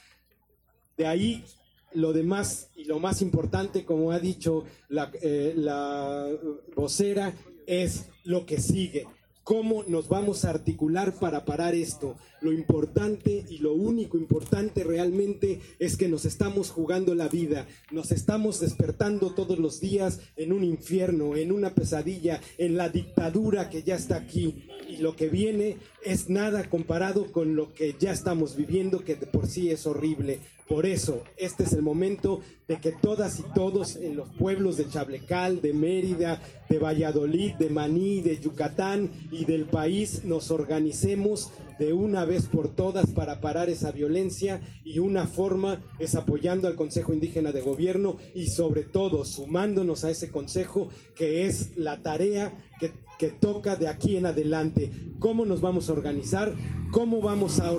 Speaker 11: De ahí lo demás y lo más importante, como ha dicho la, eh, la vocera, es lo que sigue. ¿Cómo nos vamos a articular para parar esto? Lo importante y lo único importante realmente es que nos estamos jugando la vida, nos estamos despertando todos los días en un infierno, en una pesadilla, en la dictadura que ya está aquí. Y lo que viene es nada comparado con lo que ya estamos viviendo, que de por sí es horrible. Por eso, este es el momento de que todas y todos en los pueblos de Chablecal, de Mérida, de Valladolid, de Maní, de Yucatán y del país nos organicemos de una vez por todas para parar esa violencia y una forma es apoyando al Consejo Indígena de Gobierno y sobre todo sumándonos a ese consejo que es la tarea que, que toca de aquí en adelante. ¿Cómo nos vamos a organizar? ¿Cómo vamos a,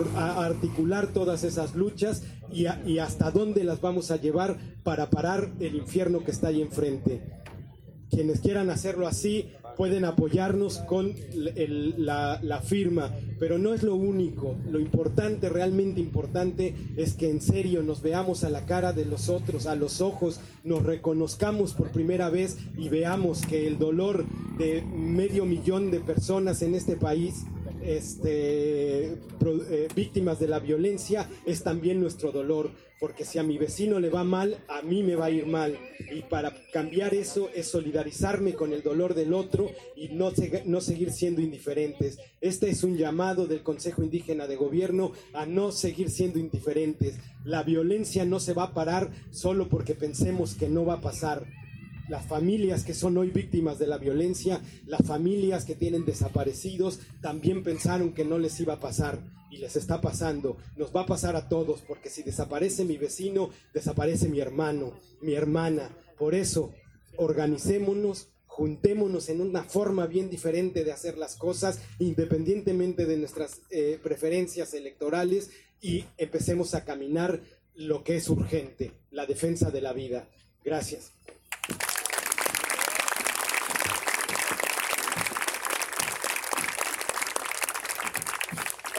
Speaker 11: articular todas esas luchas y, y hasta dónde las vamos a llevar para parar el infierno que está ahí enfrente? quienes quieran hacerlo así pueden apoyarnos con la, firma, pero no es lo único. Lo importante, realmente importante, es que en serio nos veamos a la cara de los otros, a los ojos, nos reconozcamos por primera vez y veamos que el dolor de medio millón de personas en este país este, eh, víctimas de la violencia es también nuestro dolor, porque si a mi vecino le va mal, a mí me va a ir mal. Y para cambiar eso es solidarizarme con el dolor del otro y no, no seguir siendo indiferentes. Este es un llamado del Consejo Indígena de Gobierno a no seguir siendo indiferentes. La violencia no se va a parar solo porque pensemos que no va a pasar las familias que son hoy víctimas de la violencia, las familias que tienen desaparecidos, también pensaron que no les iba a pasar y les está pasando. Nos va a pasar a todos, porque si desaparece mi vecino, desaparece mi hermano, mi hermana. Por eso, organicémonos, juntémonos en una forma bien diferente de hacer las cosas, independientemente de nuestras eh, preferencias electorales, y empecemos a caminar lo que es urgente, la defensa de la vida. Gracias.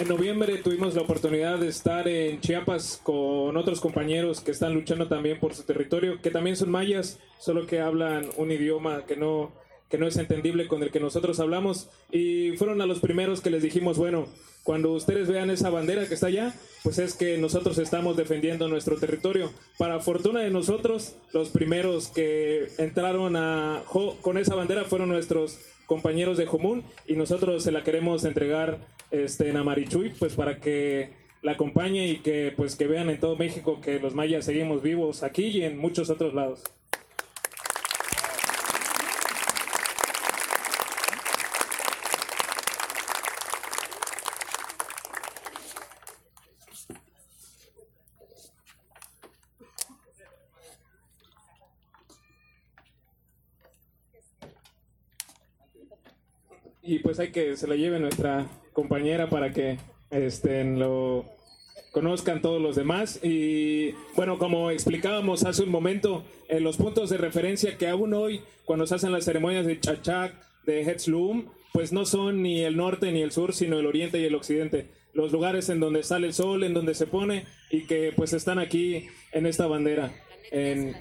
Speaker 1: En noviembre tuvimos la oportunidad de estar en Chiapas con otros compañeros que están luchando también por su territorio, que también son mayas, solo que hablan un idioma que no, que no es entendible con el que nosotros hablamos. Y fueron a los primeros que les dijimos, bueno, cuando ustedes vean esa bandera que está allá, pues es que nosotros estamos defendiendo nuestro territorio. Para fortuna de nosotros, los primeros que entraron con esa bandera fueron nuestros compañeros de Jomún y nosotros se la queremos entregar este, en Amarichuy, pues para que la acompañe y que pues que vean en todo México que los mayas seguimos vivos aquí y en muchos otros lados. Y pues hay que se la lleve nuestra compañera para que este, lo conozcan todos los demás. Y bueno, como explicábamos hace un momento, en los puntos de referencia que aún hoy, cuando se hacen las ceremonias de Chachac, de Hetzlum, pues no son ni el norte ni el sur, sino el oriente y el occidente. Los lugares en donde sale el sol, en donde se pone y que pues están aquí en esta bandera. En,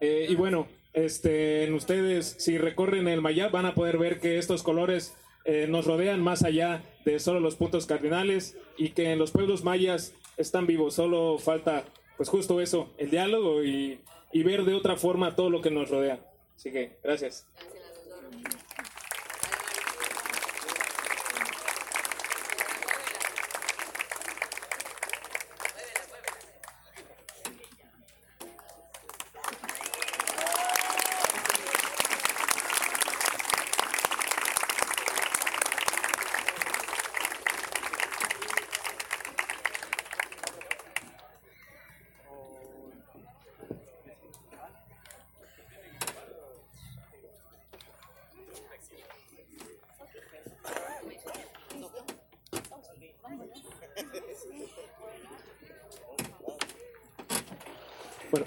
Speaker 1: eh, y bueno, este, ustedes si recorren el Mayab van a poder ver que estos colores eh, nos rodean más allá de solo los puntos cardinales y que en los pueblos mayas están vivos. Solo falta, pues justo eso, el diálogo y, y ver de otra forma todo lo que nos rodea. Así que, gracias.
Speaker 4: Bueno.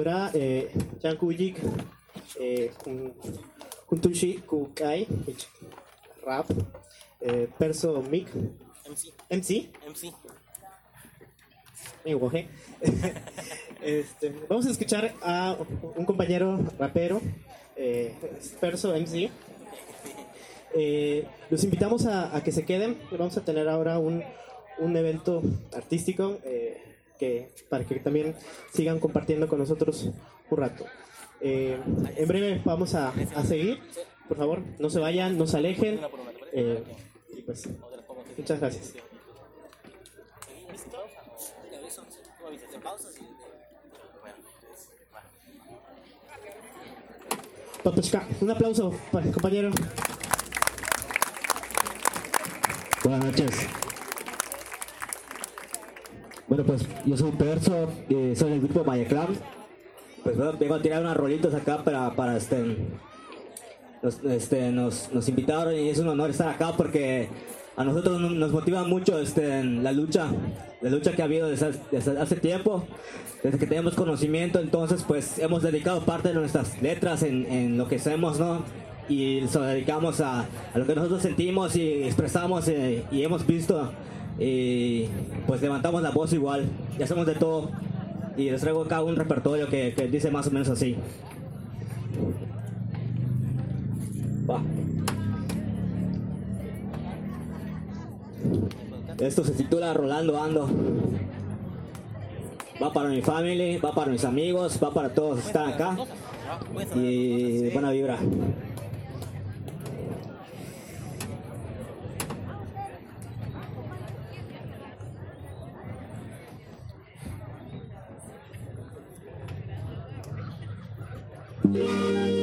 Speaker 4: Verá, eh, Kujik, eh, kuntushi kukai, rap, eh, perso mic,
Speaker 5: MC.
Speaker 4: MC. Este, vamos a escuchar a un compañero rapero, eh, perso MC. Eh, los invitamos a, a que se queden. Vamos a tener ahora un, un evento artístico para que también sigan compartiendo con nosotros un rato. Eh, en breve vamos a, a seguir. Por favor, no se vayan, no se alejen. Eh, y pues, muchas gracias. Patochka, un aplauso compañero.
Speaker 12: Buenas noches. Pues yo soy Perso, eh, soy del grupo Mayaclam. Pues bueno, vengo a tirar unas rolitos acá para, para este, este, nos, nos invitaron y es un honor estar acá porque a nosotros nos motiva mucho este, la lucha, la lucha que ha habido desde, hace tiempo, desde que tenemos conocimiento, entonces pues hemos dedicado parte de nuestras letras en, lo que hacemos, ¿no? Y se dedicamos a, a lo que nosotros sentimos y expresamos eh, y hemos visto y pues levantamos la voz igual y hacemos de todo y les traigo acá un repertorio que, que dice más o menos así. Va. Esto se titula Rolando Ando. Va para mi family, va para mis amigos, va para todos que están acá. Y buena vibra. Sí,